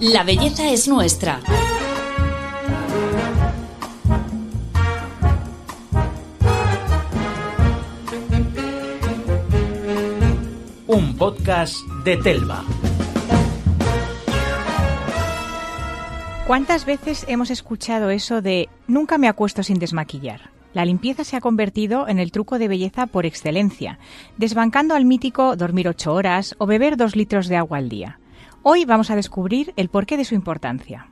La belleza es nuestra. Un podcast de Telva. ¿Cuántas veces hemos escuchado eso de nunca me acuesto sin desmaquillar? La limpieza se ha convertido en el truco de belleza por excelencia, desbancando al mítico dormir ocho horas o beber dos litros de agua al día. Hoy vamos a descubrir el porqué de su importancia.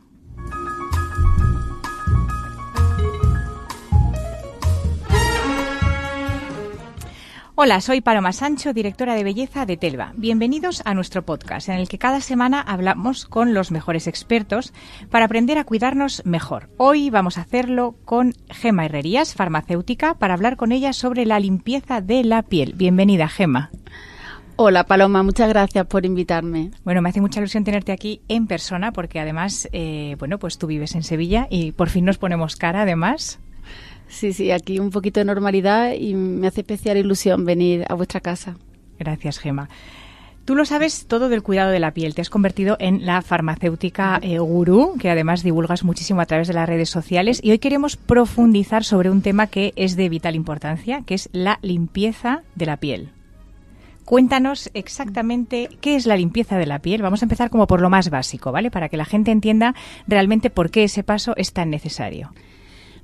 Hola, soy Paloma Sancho, directora de belleza de Telva. Bienvenidos a nuestro podcast, en el que cada semana hablamos con los mejores expertos para aprender a cuidarnos mejor. Hoy vamos a hacerlo con Gema Herrerías, farmacéutica, para hablar con ella sobre la limpieza de la piel. Bienvenida, Gema. Hola Paloma, muchas gracias por invitarme. Bueno, me hace mucha ilusión tenerte aquí en persona porque además, eh, bueno, pues tú vives en Sevilla y por fin nos ponemos cara además. Sí, sí, aquí un poquito de normalidad y me hace especial ilusión venir a vuestra casa. Gracias, Gema. Tú lo sabes todo del cuidado de la piel. Te has convertido en la farmacéutica eh, gurú, que además divulgas muchísimo a través de las redes sociales. Y hoy queremos profundizar sobre un tema que es de vital importancia, que es la limpieza de la piel. Cuéntanos exactamente qué es la limpieza de la piel. Vamos a empezar como por lo más básico, ¿vale? Para que la gente entienda realmente por qué ese paso es tan necesario.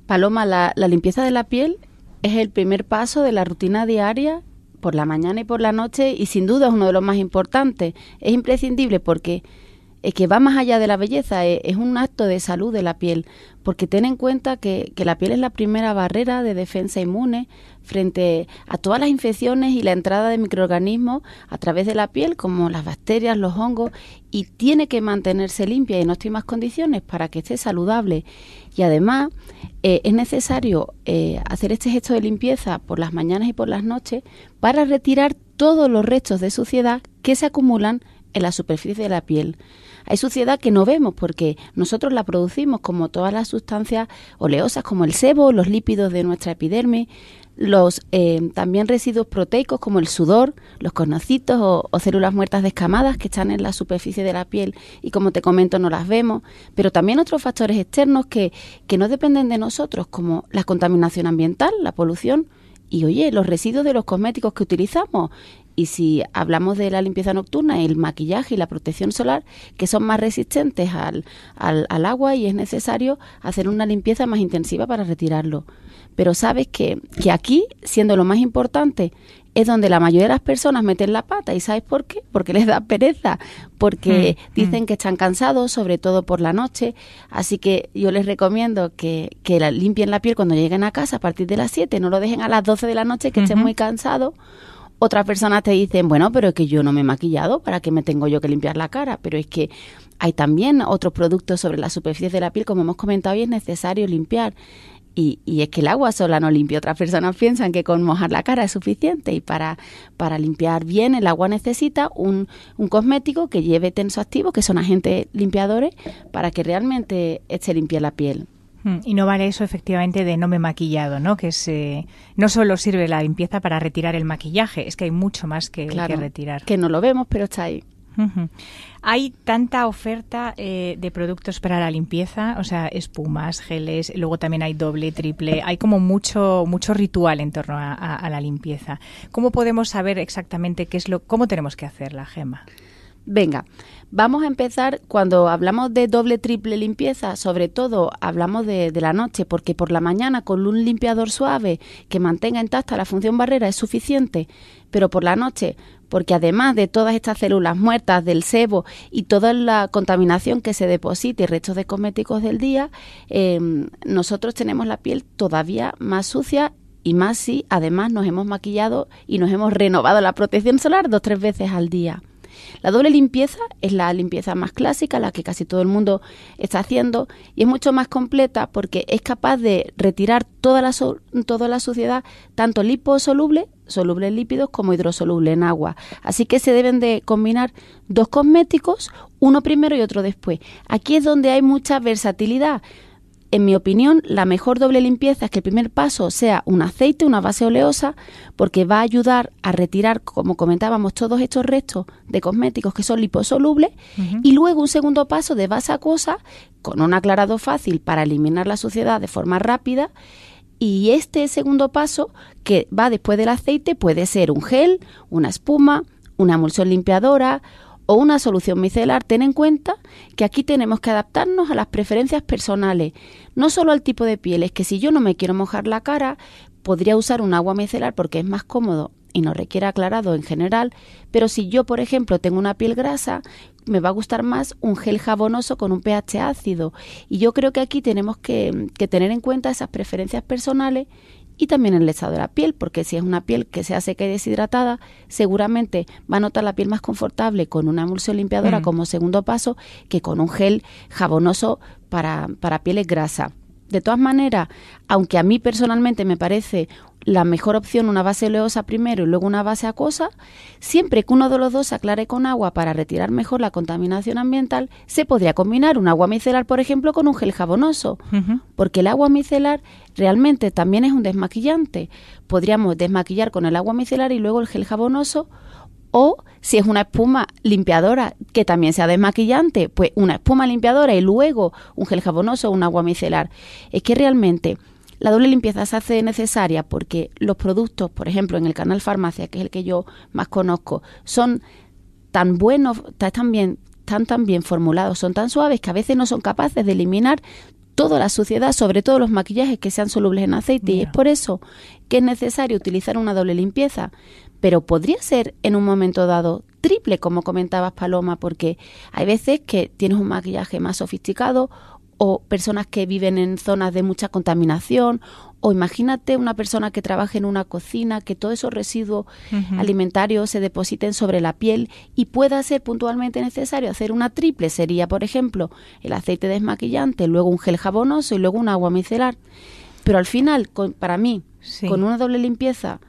Paloma, la, limpieza de la piel es el primer paso de la rutina diaria por la mañana y por la noche y sin duda es uno de los más importantes. Es imprescindible porque es que va más allá de la belleza, es, un acto de salud de la piel, porque ten en cuenta que, que, la piel es la primera barrera de defensa inmune frente a todas las infecciones y la entrada de microorganismos a través de la piel, como las bacterias, los hongos, y tiene que mantenerse limpia y en óptimas condiciones para que esté saludable. Y además eh, es necesario eh, hacer este gesto de limpieza por las mañanas y por las noches para retirar todos los restos de suciedad que se acumulan en la superficie de la piel. Hay suciedad que no vemos porque nosotros la producimos como todas las sustancias oleosas como el sebo, los lípidos de nuestra epidermis, los eh, también residuos proteicos como el sudor, los conocitos o, células muertas descamadas que están en la superficie de la piel y como te comento no las vemos, pero también otros factores externos que, que no dependen de nosotros como la contaminación ambiental, la polución y oye, los residuos de los cosméticos que utilizamos y si hablamos de la limpieza nocturna, el maquillaje y la protección solar, que son más resistentes al, al, agua y es necesario hacer una limpieza más intensiva para retirarlo. Pero sabes que, que aquí, siendo lo más importante, es donde la mayoría de las personas meten la pata. ¿Y sabes por qué? Porque les da pereza, porque mm, dicen mm. que están cansados, sobre todo por la noche. Así que yo les recomiendo que, que la, limpien la piel cuando lleguen a casa a partir de las 7, no lo dejen a las 12 de la noche que estén muy cansados otras personas te dicen, bueno, pero es que yo no me he maquillado, ¿para qué me tengo yo que limpiar la cara? Pero es que hay también otros productos sobre la superficie de la piel, como hemos comentado, y es necesario limpiar. Y, y, es que el agua sola no limpia. Otras personas piensan que con mojar la cara es suficiente y para, para limpiar bien el agua necesita un, un cosmético que lleve tensoactivos, que son agentes limpiadores, para que realmente esté limpia la piel. Mm, y no vale eso efectivamente de no me he maquillado, ¿no? Que es, no solo sirve la limpieza para retirar el maquillaje, es que hay mucho más que, retirar. Que no lo vemos, pero está ahí. Hay tanta oferta eh, de productos para la limpieza, o sea, espumas, geles, luego también hay doble, triple, hay como mucho, mucho ritual en torno a, a la limpieza. ¿Cómo podemos saber exactamente qué es lo, cómo tenemos que hacerla, Gema? Venga, vamos a empezar cuando hablamos de doble, triple limpieza, sobre todo hablamos de, la noche, porque por la mañana con un limpiador suave que mantenga intacta la función barrera es suficiente, pero por la noche, porque además de todas estas células muertas del sebo y toda la contaminación que se deposita y restos de cosméticos del día, em, nosotros tenemos la piel todavía más sucia y más si además nos hemos maquillado y nos hemos renovado la protección solar dos o tres veces al día. La doble limpieza es la limpieza más clásica, la que casi todo el mundo está haciendo, y es mucho más completa porque es capaz de retirar toda la, toda la suciedad, tanto liposoluble, soluble en lípidos, como hidrosoluble en agua. Así que se deben de combinar dos cosméticos, uno primero y otro después. Aquí es donde hay mucha versatilidad en mi opinión, la mejor doble limpieza es que el primer paso sea un aceite, una base oleosa, porque va a ayudar a retirar, como comentábamos, todos estos restos de cosméticos que son liposolubles. Y luego un segundo paso de base acuosa, con un aclarado fácil para eliminar la suciedad de forma rápida. Y este segundo paso, que va después del aceite, puede ser un gel, una espuma, una emulsión limpiadora o una solución micelar, ten en cuenta que aquí tenemos que adaptarnos a las preferencias personales, no solo al tipo de piel, es que si yo no me quiero mojar la cara, podría usar un agua micelar porque es más cómodo y no requiere aclarado en general, pero si yo, por ejemplo, tengo una piel grasa, me va a gustar más un gel jabonoso con un pH ácido. Y yo creo que aquí tenemos que, que tener en cuenta esas preferencias personales y también el estado de la piel, porque si es una piel que se hace que deshidratada, seguramente va a notar la piel más confortable con una emulsión limpiadora mm. como segundo paso que con un gel jabonoso para, para pieles grasa. De todas maneras, aunque a mí personalmente me parece la mejor opción una base oleosa primero y luego una base acuosa, siempre que uno de los dos se aclare con agua para retirar mejor la contaminación ambiental, se podría combinar un agua micelar, por ejemplo, con un gel jabonoso, porque el agua micelar realmente también es un desmaquillante. Podríamos desmaquillar con el agua micelar y luego el gel jabonoso o si es una espuma limpiadora que también sea desmaquillante, pues una espuma limpiadora y luego un gel jabonoso o un agua micelar. Es que realmente la doble limpieza se hace necesaria porque los productos, por ejemplo, en el canal farmacia, que es el que yo más conozco, son tan buenos, están bien, están tan bien formulados, son tan suaves que a veces no son capaces de eliminar toda la suciedad, sobre todo los maquillajes que sean solubles en aceite. Y es por eso que es necesario utilizar una doble limpieza. Pero podría ser en un momento dado triple, como comentabas Paloma, porque hay veces que tienes un maquillaje más sofisticado o personas que viven en zonas de mucha contaminación, o imagínate una persona que trabaja en una cocina, que todos esos residuos alimentarios se depositen sobre la piel y pueda ser puntualmente necesario hacer una triple, sería por ejemplo el aceite desmaquillante, luego un gel jabonoso y luego un agua micelar. Pero al final, para mí, con una doble limpieza,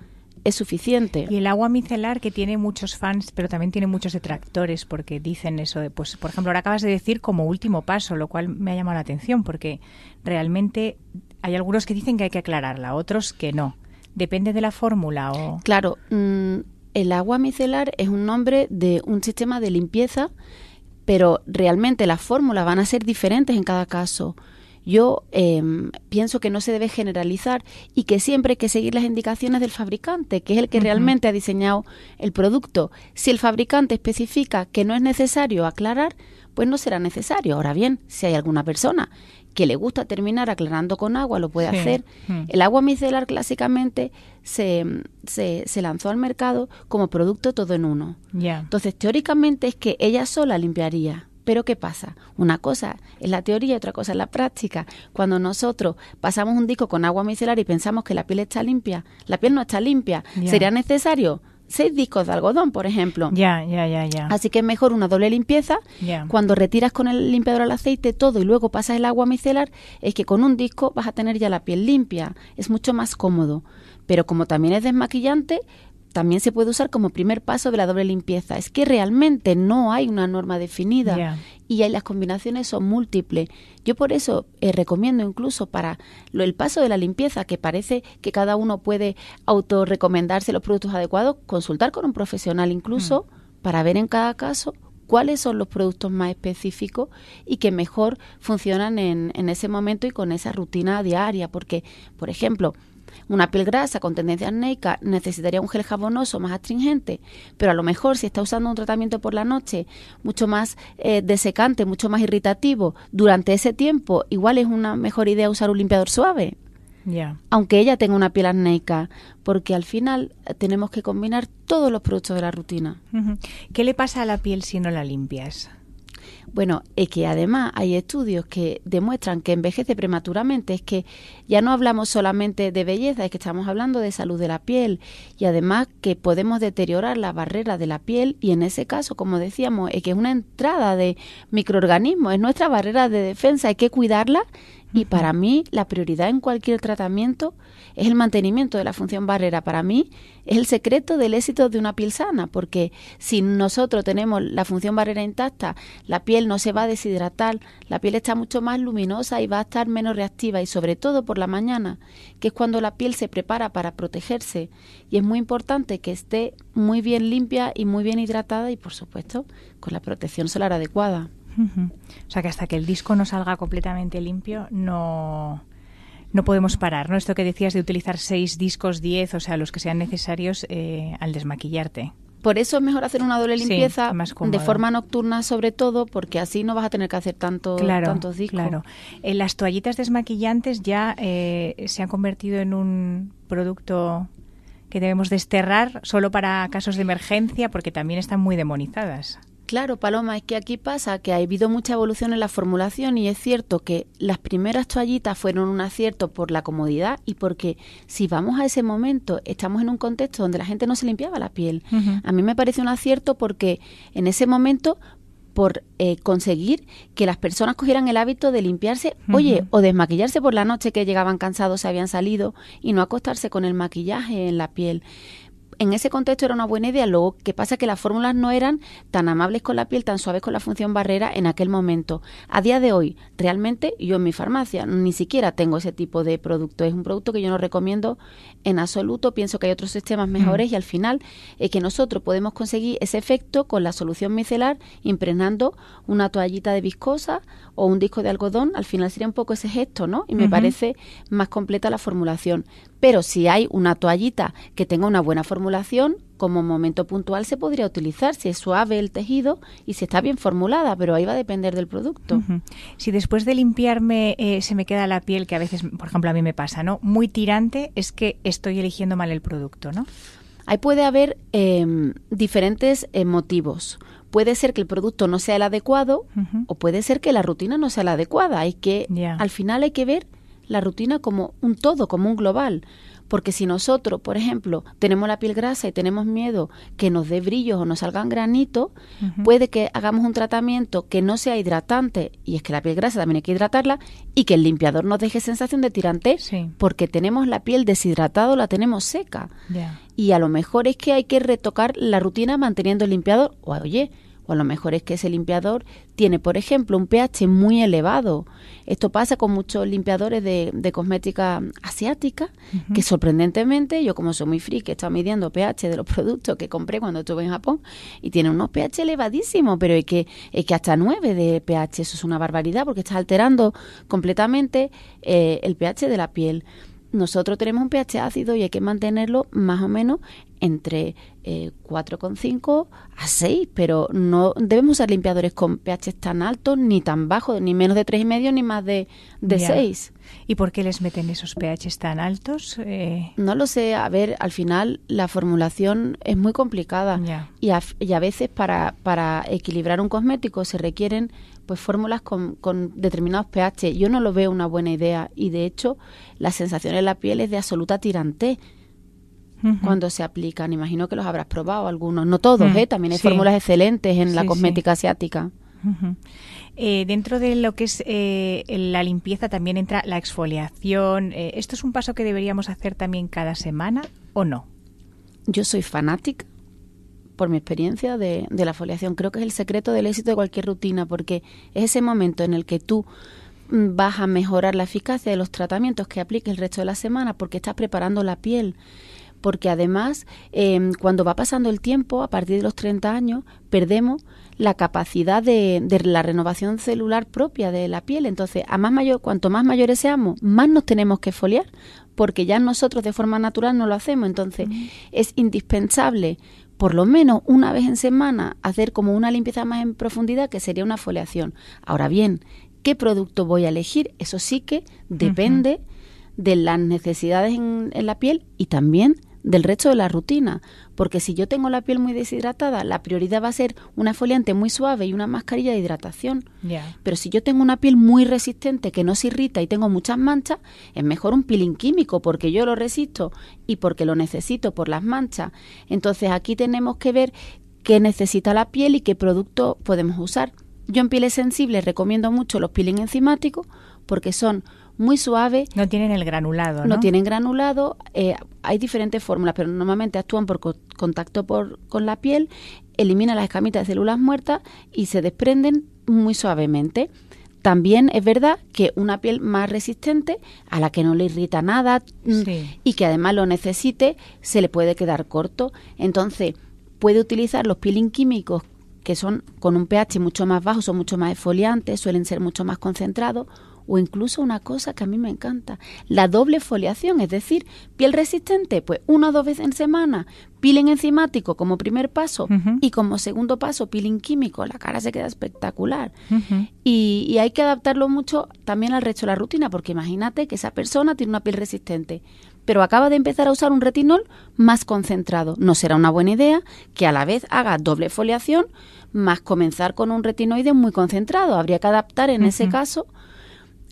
es suficiente. Y el agua micelar que tiene muchos fans, pero también tiene muchos detractores porque dicen eso de, pues, por ejemplo, ahora acabas de decir como último paso, lo cual me ha llamado la atención porque realmente hay algunos que dicen que hay que aclararla, otros que no. Depende de la fórmula o. Claro, mm, el agua micelar es un nombre de un sistema de limpieza, pero realmente las fórmulas van a ser diferentes en cada caso. Yo em, pienso que no se debe generalizar y que siempre hay que seguir las indicaciones del fabricante, que es el que realmente ha diseñado el producto. Si el fabricante especifica que no es necesario aclarar, pues no será necesario. Ahora bien, si hay alguna persona que le gusta terminar aclarando con agua, lo puede hacer. El agua micelar clásicamente se, se, se, lanzó al mercado como producto todo en uno. Entonces, teóricamente es que ella sola limpiaría. Pero ¿qué pasa? Una cosa es la teoría y otra cosa es la práctica. Cuando nosotros pasamos un disco con agua micelar y pensamos que la piel está limpia, la piel no está limpia. ¿Sería necesario seis discos de algodón, por ejemplo. Ya, ya, ya, ya. Así que es mejor una doble limpieza. Cuando retiras con el limpiador al aceite todo y luego pasas el agua micelar, es que con un disco vas a tener ya la piel limpia. Es mucho más cómodo. Pero como también es desmaquillante, también se puede usar como primer paso de la doble limpieza. Es que realmente no hay una norma definida y hay, las combinaciones son múltiples. Yo por eso eh, recomiendo incluso para lo, el paso de la limpieza, que parece que cada uno puede autorrecomendarse los productos adecuados, consultar con un profesional incluso mm. para ver en cada caso cuáles son los productos más específicos y que mejor funcionan en, en ese momento y con esa rutina diaria. Porque, por ejemplo, una piel grasa con tendencia acnéica necesitaría un gel jabonoso más astringente, pero a lo mejor si está usando un tratamiento por la noche mucho más eh, desecante, mucho más irritativo, durante ese tiempo igual es una mejor idea usar un limpiador suave. Aunque ella tenga una piel acnéica, porque al final eh, tenemos que combinar todos los productos de la rutina. ¿Qué le pasa a la piel si no la limpias? Bueno, es que además hay estudios que demuestran que envejece prematuramente, es que ya no hablamos solamente de belleza, es que estamos hablando de salud de la piel. Y además que podemos deteriorar la barrera de la piel. Y en ese caso, como decíamos, es que es una entrada de microorganismos, es nuestra barrera de defensa, hay que cuidarla Y para mí la prioridad en cualquier tratamiento es el mantenimiento de la función barrera. Para mí es el secreto del éxito de una piel sana, porque si nosotros tenemos la función barrera intacta, la piel no se va a deshidratar, la piel está mucho más luminosa y va a estar menos reactiva y sobre todo por la mañana, que es cuando la piel se prepara para protegerse y es muy importante que esté muy bien limpia y muy bien hidratada y por supuesto con la protección solar adecuada. O sea que hasta que el disco no salga completamente limpio, no, no podemos parar, ¿no? Esto que decías de utilizar seis discos, diez, o sea, los que sean necesarios eh, al desmaquillarte. Por eso es mejor hacer una doble limpieza de forma nocturna sobre todo, porque así no vas a tener que hacer tanto, tantos discos. Claro. Eh, las toallitas desmaquillantes ya eh, se han convertido en un producto que debemos desterrar solo para casos de emergencia, porque también están muy demonizadas. Claro, Paloma, es que aquí pasa que ha habido mucha evolución en la formulación y es cierto que las primeras toallitas fueron un acierto por la comodidad y porque si vamos a ese momento, estamos en un contexto donde la gente no se limpiaba la piel. A mí me parece un acierto porque en ese momento por eh, conseguir que las personas cogieran el hábito de limpiarse, oye, o desmaquillarse por la noche que llegaban cansados, se habían salido, y no acostarse con el maquillaje en la piel en ese contexto era una buena idea. Lo que pasa es que las fórmulas no eran tan amables con la piel, tan suaves con la función barrera en aquel momento. A día de hoy, realmente yo en mi farmacia ni siquiera tengo ese tipo de producto. Es un producto que yo no recomiendo en absoluto. Pienso que hay otros sistemas mejores y al final es que nosotros podemos conseguir ese efecto con la solución micelar impregnando una toallita de viscosa o un disco de algodón. Al final sería un poco ese gesto, ¿no? Y me parece más completa la formulación. Pero si hay una toallita que tenga una buena formulación, como momento puntual se podría utilizar si es suave el tejido y si está bien formulada, pero ahí va a depender del producto. Si después de limpiarme eh, se me queda la piel, que a veces, por ejemplo, a mí me pasa, ¿no? Muy tirante, es que estoy eligiendo mal el producto, ¿no? Ahí puede haber em, diferentes eh, motivos. Puede ser que el producto no sea el adecuado o puede ser que la rutina no sea la adecuada. Hay que, al final hay que ver la rutina como un todo, como un global. Porque si nosotros, por ejemplo, tenemos la piel grasa y tenemos miedo que nos dé brillos o nos salgan granitos, puede que hagamos un tratamiento que no sea hidratante, y es que la piel grasa también hay que hidratarla, y que el limpiador nos deje sensación de tirante, porque tenemos la piel deshidratada o la tenemos seca. Y a lo mejor es que hay que retocar la rutina manteniendo el limpiador. O oye, o a lo mejor es que ese limpiador tiene, por ejemplo, un pH muy elevado. Esto pasa con muchos limpiadores de, de cosmética asiática, que sorprendentemente, yo como soy muy friki, he estado midiendo pH de los productos que compré cuando estuve en Japón, y tiene unos pH elevadísimos, pero es que, es que hasta 9 de pH, eso es una barbaridad, porque está alterando completamente eh, el pH de la piel nosotros tenemos un pH ácido y hay que mantenerlo más o menos entre eh, 4,5 a 6, pero no debemos usar limpiadores con pH tan altos, ni tan bajos, ni menos de 3,5 ni más de, de 6. ¿Y por qué les meten esos pH tan altos? Eh... No lo sé, a ver, al final la formulación es muy complicada y a, y a, veces para, para equilibrar un cosmético se requieren pues fórmulas con, con, determinados pH. Yo no lo veo una buena idea y de hecho la sensación en la piel es de absoluta tirantez cuando se aplican. Imagino que los habrás probado algunos, no todos, mm, ¿eh? también hay fórmulas excelentes en la cosmética asiática. Eh, dentro de lo que es eh, la limpieza también entra la exfoliación. Eh, ¿Esto es un paso que deberíamos hacer también cada semana o no? Yo soy fanática por mi experiencia de, de, la foliación. Creo que es el secreto del éxito de cualquier rutina, porque es ese momento en el que tú mm, vas a mejorar la eficacia de los tratamientos que apliques el resto de la semana, porque estás preparando la piel. Porque además, eh, cuando va pasando el tiempo, a partir de los 30 años, perdemos la capacidad de, de, la renovación celular propia de la piel. Entonces, a más mayor, cuanto más mayores seamos, más nos tenemos que foliar, porque ya nosotros de forma natural no lo hacemos. Entonces, es indispensable por lo menos una vez en semana hacer como una limpieza más en profundidad, que sería una foliación. Ahora bien, ¿qué producto voy a elegir? Eso sí que depende de las necesidades en, en, la piel y también del resto de la rutina, porque si yo tengo la piel muy deshidratada, la prioridad va a ser una foliante muy suave y una mascarilla de hidratación. Yeah. Pero si yo tengo una piel muy resistente que no se irrita y tengo muchas manchas, es mejor un peeling químico porque yo lo resisto y porque lo necesito por las manchas. Entonces aquí tenemos que ver qué necesita la piel y qué producto podemos usar. Yo en pieles sensibles recomiendo mucho los peeling enzimáticos porque son muy suave. No tienen el granulado, ¿no? No tienen granulado. Eh, hay diferentes fórmulas, pero normalmente actúan por contacto por, con la piel, eliminan las escamitas de células muertas y se desprenden muy suavemente. También es verdad que una piel más resistente, a la que no le irrita nada mm, y que además lo necesite, se le puede quedar corto. Entonces, puede utilizar los peeling químicos que son con un pH mucho más bajo, son mucho más exfoliantes, suelen ser mucho más concentrados, o incluso una cosa que a mí me encanta, la doble foliación, es decir, piel resistente, pues una o dos veces en semana, peeling enzimático como primer paso y como segundo paso peeling químico, la cara se queda espectacular. y, y, hay que adaptarlo mucho también al resto de la rutina, porque imagínate que esa persona tiene una piel resistente, pero acaba de empezar a usar un retinol más concentrado. No será una buena idea que a la vez haga doble foliación más comenzar con un retinoide muy concentrado. Habría que adaptar en ese caso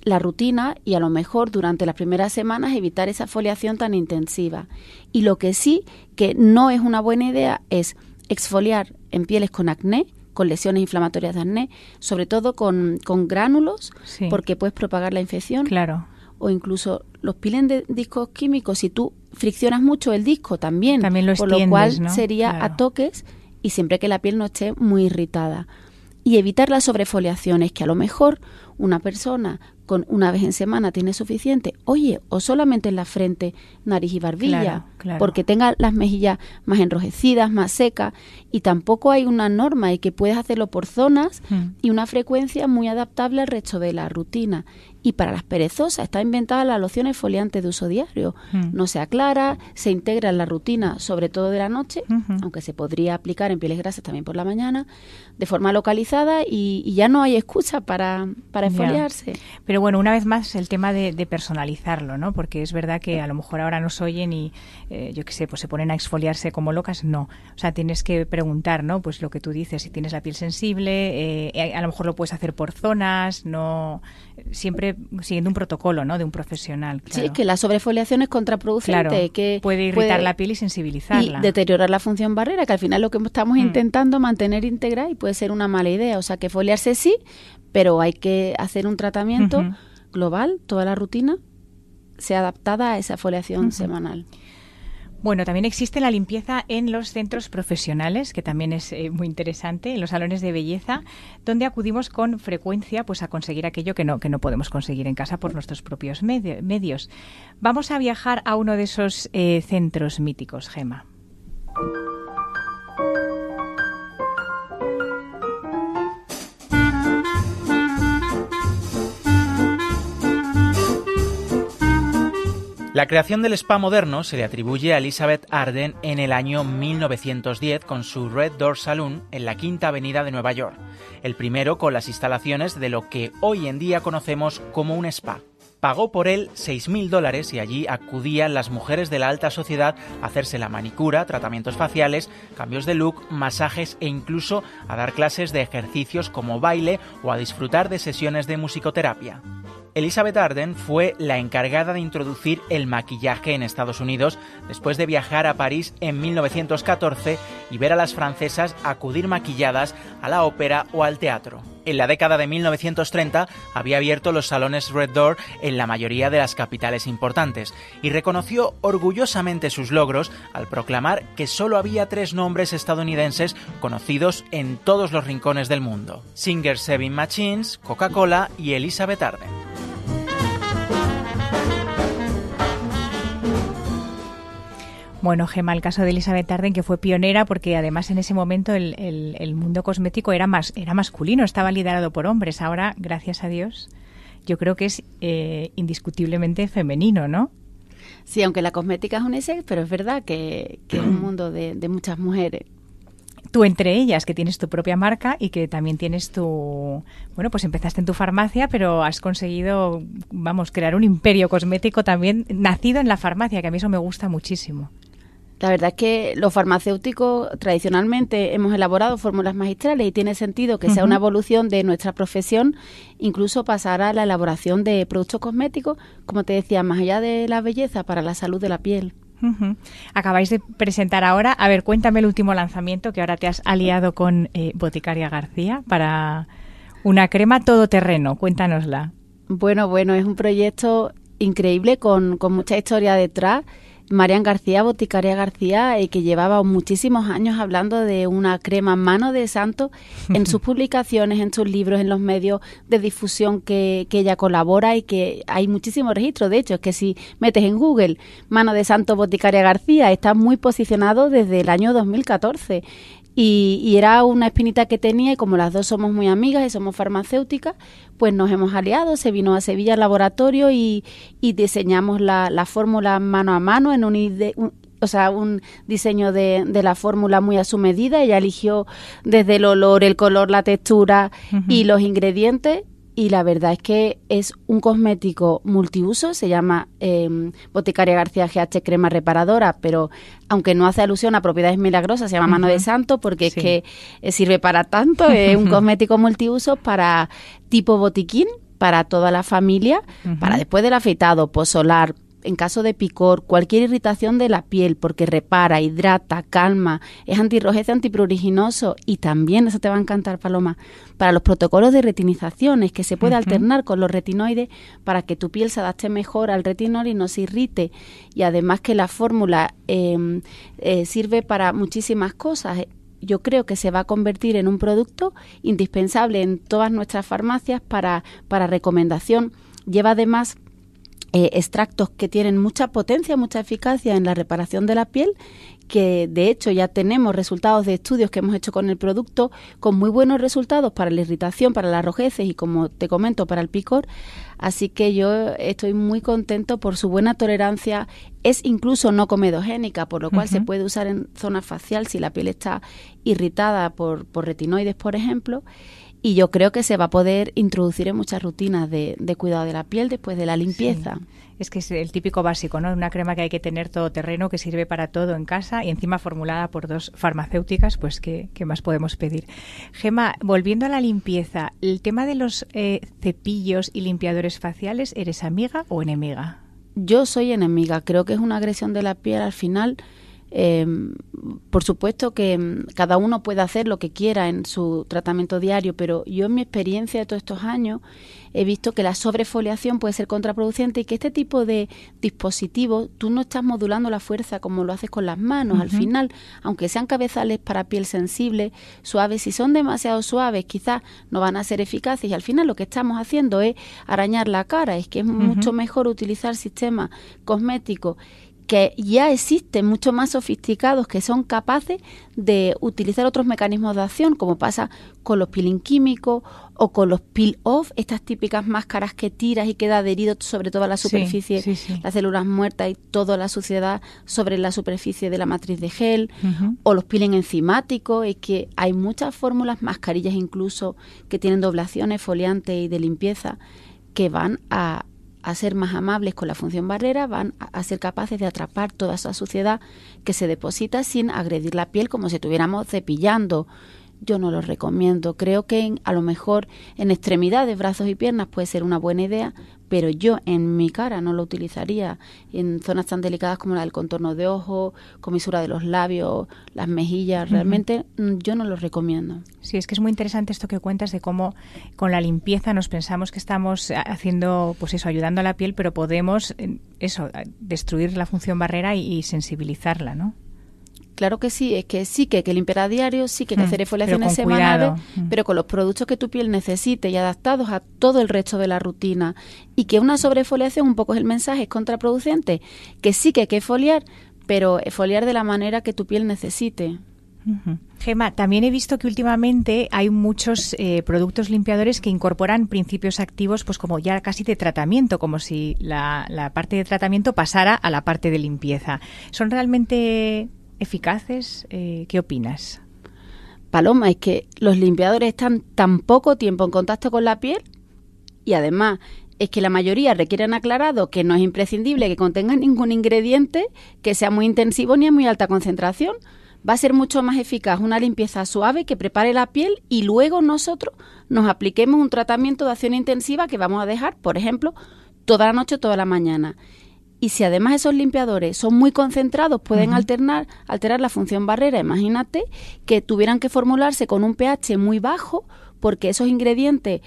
la rutina y a lo mejor durante las primeras semanas evitar esa foliación tan intensiva. Y lo que sí que no es una buena idea es exfoliar en pieles con acné, con lesiones inflamatorias de acné, sobre todo con, con gránulos, porque puedes propagar la infección. Claro o incluso los pilen de discos químicos, si tú friccionas mucho el disco también, también lo por lo cual sería a toques y siempre que la piel no esté muy irritada. Y evitar las sobrefoliaciones, que a lo mejor una persona con una vez en semana tiene suficiente, oye, o solamente en la frente, nariz y barbilla, porque tenga las mejillas más enrojecidas, más secas, y tampoco hay una norma y que puedes hacerlo por zonas hmm. y una frecuencia muy adaptable al resto de la rutina. Y para las perezosas está inventada la loción exfoliante de uso diario. Hmm. No se aclara, se integra en la rutina, sobre todo de la noche, aunque se podría aplicar en pieles grasas también por la mañana, de forma localizada y, ya no hay excusa para, para exfoliarse. Pero bueno, una vez más el tema de, personalizarlo, ¿no? Porque es verdad que a lo mejor ahora nos oyen y, eh, yo qué sé, pues se ponen a exfoliarse como locas. No. O sea, tienes que preguntar, ¿no? Pues lo que tú dices, si tienes la piel sensible, eh, a lo mejor lo puedes hacer por zonas, no siempre siguiendo un protocolo, ¿no? De un profesional. Sí, que la sobrefoliación es contraproducente. que puede irritar la piel y sensibilizarla. Y deteriorar la función barrera, que al final lo que estamos mm. intentando mantener íntegra y puede ser una mala idea. O sea, que foliarse sí, pero hay que hacer un tratamiento global, toda la rutina sea adaptada a esa foliación semanal. Bueno, también existe la limpieza en los centros profesionales, que también es eh, muy interesante, en los salones de belleza, donde acudimos con frecuencia pues, a conseguir aquello que no, que no podemos conseguir en casa por nuestros propios medios. Vamos a viajar a uno de esos eh, centros míticos, Gema. La creación del spa moderno se le atribuye a Elizabeth Arden en el año 1910 con su Red Door Saloon en la Quinta Avenida de Nueva York, el primero con las instalaciones de lo que hoy en día conocemos como un spa. Pagó por él 6.000 dólares y allí acudían las mujeres de la alta sociedad a hacerse la manicura, tratamientos faciales, cambios de look, masajes e incluso a dar clases de ejercicios como baile o a disfrutar de sesiones de musicoterapia. Elizabeth Arden fue la encargada de introducir el maquillaje en Estados Unidos después de viajar a París en 1914 y ver a las francesas acudir maquilladas a la ópera o al teatro. En la década de 1930 había abierto los salones Red Door en la mayoría de las capitales importantes y reconoció orgullosamente sus logros al proclamar que solo había tres nombres estadounidenses conocidos en todos los rincones del mundo: Singer Seven Machines, Coca-Cola y Elizabeth Arden. Bueno, Gemma, el caso de Elizabeth Arden, que fue pionera porque además en ese momento el, mundo cosmético era, más, era masculino, estaba liderado por hombres. Ahora, gracias a Dios, yo creo que es eh, indiscutiblemente femenino, ¿no? Sí, aunque la cosmética es un unisex, pero es verdad que, es un mundo de, muchas mujeres tú entre ellas, que tienes tu propia marca y que también tienes tu... Bueno, pues empezaste en tu farmacia, pero has conseguido, vamos, crear un imperio cosmético también nacido en la farmacia, que a mí eso me gusta muchísimo. La verdad es que los farmacéuticos tradicionalmente hemos elaborado fórmulas magistrales y tiene sentido que sea una evolución de nuestra profesión, incluso pasar a la elaboración de productos cosméticos, como te decía, más allá de la belleza, para la salud de la piel. Acabáis de presentar ahora, a ver, cuéntame el último lanzamiento que ahora te has aliado con eh, Boticaria García para una crema todoterreno, cuéntanosla. Bueno, bueno, es un proyecto increíble con, con mucha historia detrás Marian García, boticaria García, eh, que llevaba muchísimos años hablando de una crema mano de santo en sus publicaciones, en sus libros, en los medios de difusión que, que ella colabora y que hay muchísimos registros. De hecho, es que si metes en Google mano de santo boticaria García, está muy posicionado desde el año 2014. Y, era una espinita que tenía y como las dos somos muy amigas y somos farmacéuticas, pues nos hemos aliado, se vino a Sevilla al laboratorio y, diseñamos la, fórmula mano a mano en un, o sea, un diseño de, de la fórmula muy a su medida. Ella eligió desde el olor, el color, la textura y los ingredientes y la verdad es que es un cosmético multiuso, se llama eh, Boticaria García GH Crema Reparadora, pero aunque no hace alusión a propiedades milagrosas, se llama Mano de Santo porque es que eh, sirve para tanto, es un cosmético multiuso para tipo botiquín, para toda la familia, para después del afeitado, posolar, en caso de picor, cualquier irritación de la piel, porque repara, hidrata, calma, es antirrojizo, antipruriginoso y también, eso te va a encantar, Paloma, para los protocolos de retinización, es que se puede alternar con los retinoides para que tu piel se adapte mejor al retinol y no se irrite. Y además que la fórmula em, eh, sirve para muchísimas cosas yo creo que se va a convertir en un producto indispensable en todas nuestras farmacias para, para recomendación. Lleva además eh, extractos que tienen mucha potencia, mucha eficacia en la reparación de la piel, que de hecho ya tenemos resultados de estudios que hemos hecho con el producto con muy buenos resultados para la irritación, para las rojeces y como te comento para el picor. Así que yo estoy muy contento por su buena tolerancia. Es incluso no comedogénica, por lo cual se puede usar en zona facial si la piel está irritada por, por retinoides, por ejemplo y yo creo que se va a poder introducir en muchas rutinas de, cuidado de la piel después de la limpieza. Es que es el típico básico, ¿no? Una crema que hay que tener todo terreno, que sirve para todo en casa y encima formulada por dos farmacéuticas, pues ¿qué, más podemos pedir? Gema, volviendo a la limpieza, el tema de los eh, cepillos y limpiadores faciales, ¿eres amiga o enemiga? Yo soy enemiga, creo que es una agresión de la piel al final eh, por supuesto que mm, cada uno puede hacer lo que quiera en su tratamiento diario, pero yo en mi experiencia de todos estos años he visto que la sobrefoliación puede ser contraproducente y que este tipo de dispositivos tú no estás modulando la fuerza como lo haces con las manos. Al final, aunque sean cabezales para piel sensible, suaves, si son demasiado suaves, quizás no van a ser eficaces y al final lo que estamos haciendo es arañar la cara. Es que es mucho mejor utilizar sistemas cosméticos que ya existen mucho más sofisticados que son capaces de utilizar otros mecanismos de acción, como pasa con los peeling químicos o con los peel off, estas típicas máscaras que tiras y queda adherido sobre toda la superficie, las células muertas y toda la suciedad sobre la superficie de la matriz de gel, o los peeling enzimáticos, es que hay muchas fórmulas, mascarillas incluso, que tienen doblaciones foliantes y de limpieza, que van a a ser más amables con la función barrera, van a, ser capaces de atrapar toda esa suciedad que se deposita sin agredir la piel como si estuviéramos cepillando. Yo no lo recomiendo. Creo que a lo mejor en extremidades, brazos y piernas puede ser una buena idea, pero yo en mi cara no lo utilizaría en zonas tan delicadas como la del contorno de ojo, comisura de los labios, las mejillas, realmente mm, yo no lo recomiendo. Sí, es que es muy interesante esto que cuentas de cómo con la limpieza nos pensamos que estamos haciendo, pues eso, ayudando a la piel, pero podemos, eso, destruir la función barrera y sensibilizarla, ¿no? Claro que sí, es que sí que hay que limpiar a diario, sí que hay que mm, hacer exfoliaciones semanales, mm. pero con los productos que tu piel necesite y adaptados a todo el resto de la rutina. Y que una sobrefoliación, un poco es el mensaje, es contraproducente, que sí que hay que foliar, pero foliar de la manera que tu piel necesite. Gema, también he visto que últimamente hay muchos eh, productos limpiadores que incorporan principios activos, pues como ya casi de tratamiento, como si la, la parte de tratamiento pasara a la parte de limpieza. ¿Son realmente eficaces? Eh, ¿Qué opinas? Paloma, es que los limpiadores están tan poco tiempo en contacto con la piel y además es que la mayoría requieren aclarado que no es imprescindible que contengan ningún ingrediente que sea muy intensivo ni a muy alta concentración. Va a ser mucho más eficaz una limpieza suave que prepare la piel y luego nosotros nos apliquemos un tratamiento de acción intensiva que vamos a dejar, por ejemplo, toda la noche, toda la mañana. Y si además esos limpiadores son muy concentrados, pueden alternar, alterar la función barrera. Imagínate que tuvieran que formularse con un pH muy bajo, porque esos ingredientes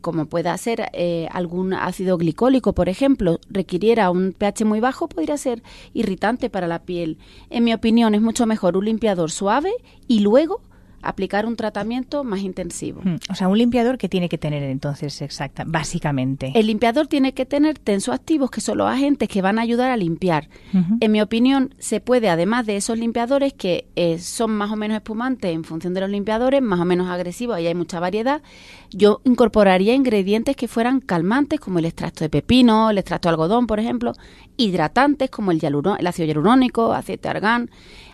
como pueda ser eh, algún ácido glicólico, por ejemplo, requiriera un pH muy bajo, podría ser irritante para la piel. En mi opinión, es mucho mejor un limpiador suave y luego aplicar un tratamiento más intensivo. Hmm, o sea, un limpiador que tiene que tener entonces exacta, básicamente. El limpiador tiene que tener tensoactivos que son los agentes que van a ayudar a limpiar. En mi opinión, se puede, además de esos limpiadores que eh, son más o menos espumantes en función de los limpiadores, más o menos agresivos, ahí hay mucha variedad, yo incorporaría ingredientes que fueran calmantes como el extracto de pepino, el extracto de algodón, por ejemplo, hidratantes como el, el ácido hialurónico, aceite de argán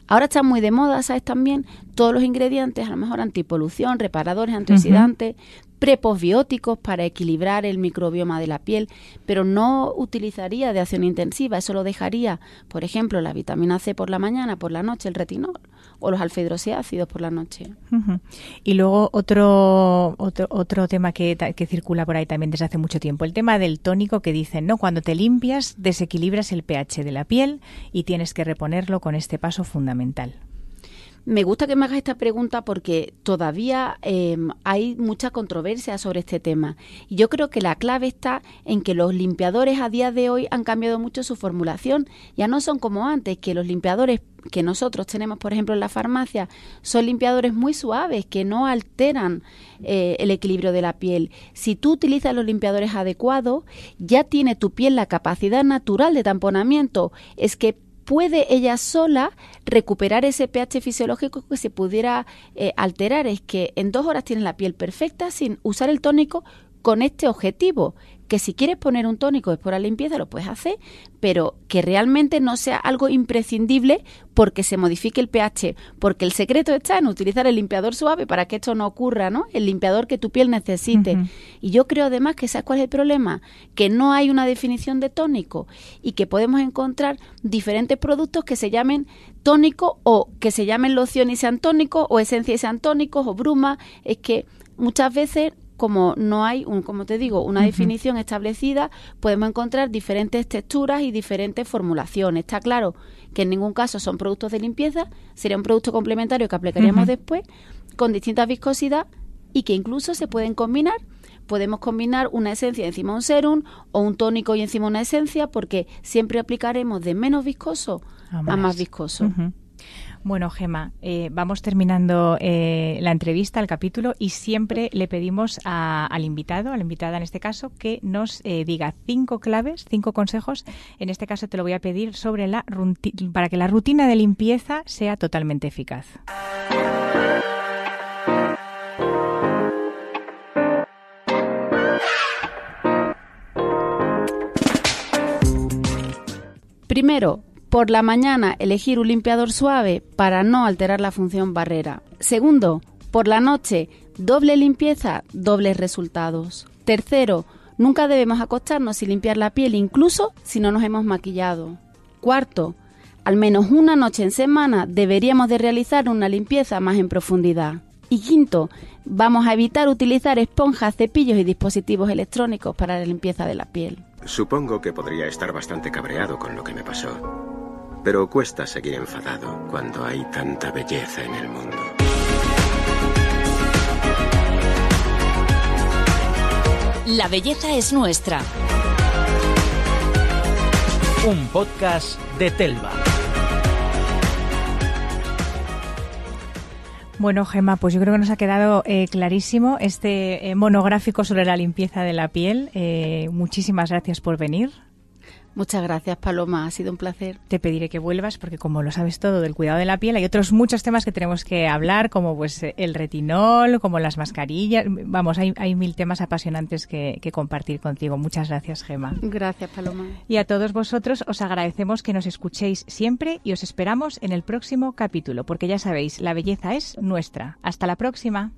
Ahora están muy de moda, ¿sabes? También todos los ingredientes, a lo mejor antipolución, reparadores, antioxidantes, preposbióticos para equilibrar el microbioma de la piel, pero no utilizaría de acción intensiva, eso lo dejaría, por ejemplo, la vitamina C por la mañana, por la noche, el retinol o los alfa hidroxiácidos por la noche. Y luego otro, otro, otro tema que, que, circula por ahí también desde hace mucho tiempo, el tema del tónico que dicen, ¿no? Cuando te limpias desequilibras el pH de la piel y tienes que reponerlo con este paso fundamental. Me gusta que me hagas esta pregunta porque todavía em, hay mucha controversia sobre este tema. Y yo creo que la clave está en que los limpiadores a día de hoy han cambiado mucho su formulación. Ya no son como antes, que los limpiadores que nosotros tenemos, por ejemplo, en la farmacia, son limpiadores muy suaves que no alteran eh, el equilibrio de la piel. Si tú utilizas los limpiadores adecuados, ya tiene tu piel la capacidad natural de tamponamiento. Es que puede ella sola recuperar ese pH fisiológico que se pudiera eh, alterar. Es que en dos horas tienes la piel perfecta sin usar el tónico con este objetivo, que si quieres poner un tónico después de la limpieza lo puedes hacer, pero que realmente no sea algo imprescindible porque se modifique el pH, porque el secreto está en utilizar el limpiador suave para que esto no ocurra, ¿no? El limpiador que tu piel necesite. Y yo creo además que ¿sabes cuál es el problema? Que no hay una definición de tónico y que podemos encontrar diferentes productos que se llamen tónico o que se llamen loción y sean tónicos o esencia y sean tónicos o bruma. Es que muchas veces como no hay, un, como te digo, una definición establecida, podemos encontrar diferentes texturas y diferentes formulaciones. Está claro que en ningún caso son productos de limpieza, sería un producto complementario que aplicaríamos después con distintas viscosidad y que incluso se pueden combinar. Podemos combinar una esencia encima de un serum o un tónico y encima una esencia porque siempre aplicaremos de menos viscoso a más, viscoso. Bueno, Gema, eh, vamos terminando eh, la entrevista, el capítulo, y siempre le pedimos al invitado, a la invitada en este caso, que nos eh, diga cinco claves, cinco consejos. En este caso te lo voy a pedir sobre la para que la rutina de limpieza sea totalmente eficaz. Primero, por la mañana, elegir un limpiador suave para no alterar la función barrera. Segundo, por la noche, doble limpieza, dobles resultados. Tercero, nunca debemos acostarnos sin limpiar la piel, incluso si no nos hemos maquillado. Cuarto, al menos una noche en semana deberíamos de realizar una limpieza más en profundidad. Y quinto, vamos a evitar utilizar esponjas, cepillos y dispositivos electrónicos para la limpieza de la piel. Supongo que podría estar bastante cabreado con lo que me pasó pero cuesta seguir enfadado cuando hay tanta belleza en el mundo. La belleza es nuestra. Un podcast de Telva. Bueno, Gemma, pues yo creo que nos ha quedado eh, clarísimo este eh, monográfico sobre la limpieza de la piel. Eh, muchísimas gracias por venir. Muchas gracias, Paloma. Ha sido un placer. Te pediré que vuelvas porque como lo sabes todo del cuidado de la piel, hay otros muchos temas que tenemos que hablar, como pues el retinol, como las mascarillas. Vamos, hay, hay mil temas apasionantes que, que compartir contigo. Muchas gracias, Gema. Gracias, Paloma. Y a todos vosotros os agradecemos que nos escuchéis siempre y os esperamos en el próximo capítulo, porque ya sabéis, la belleza es nuestra. Hasta la próxima.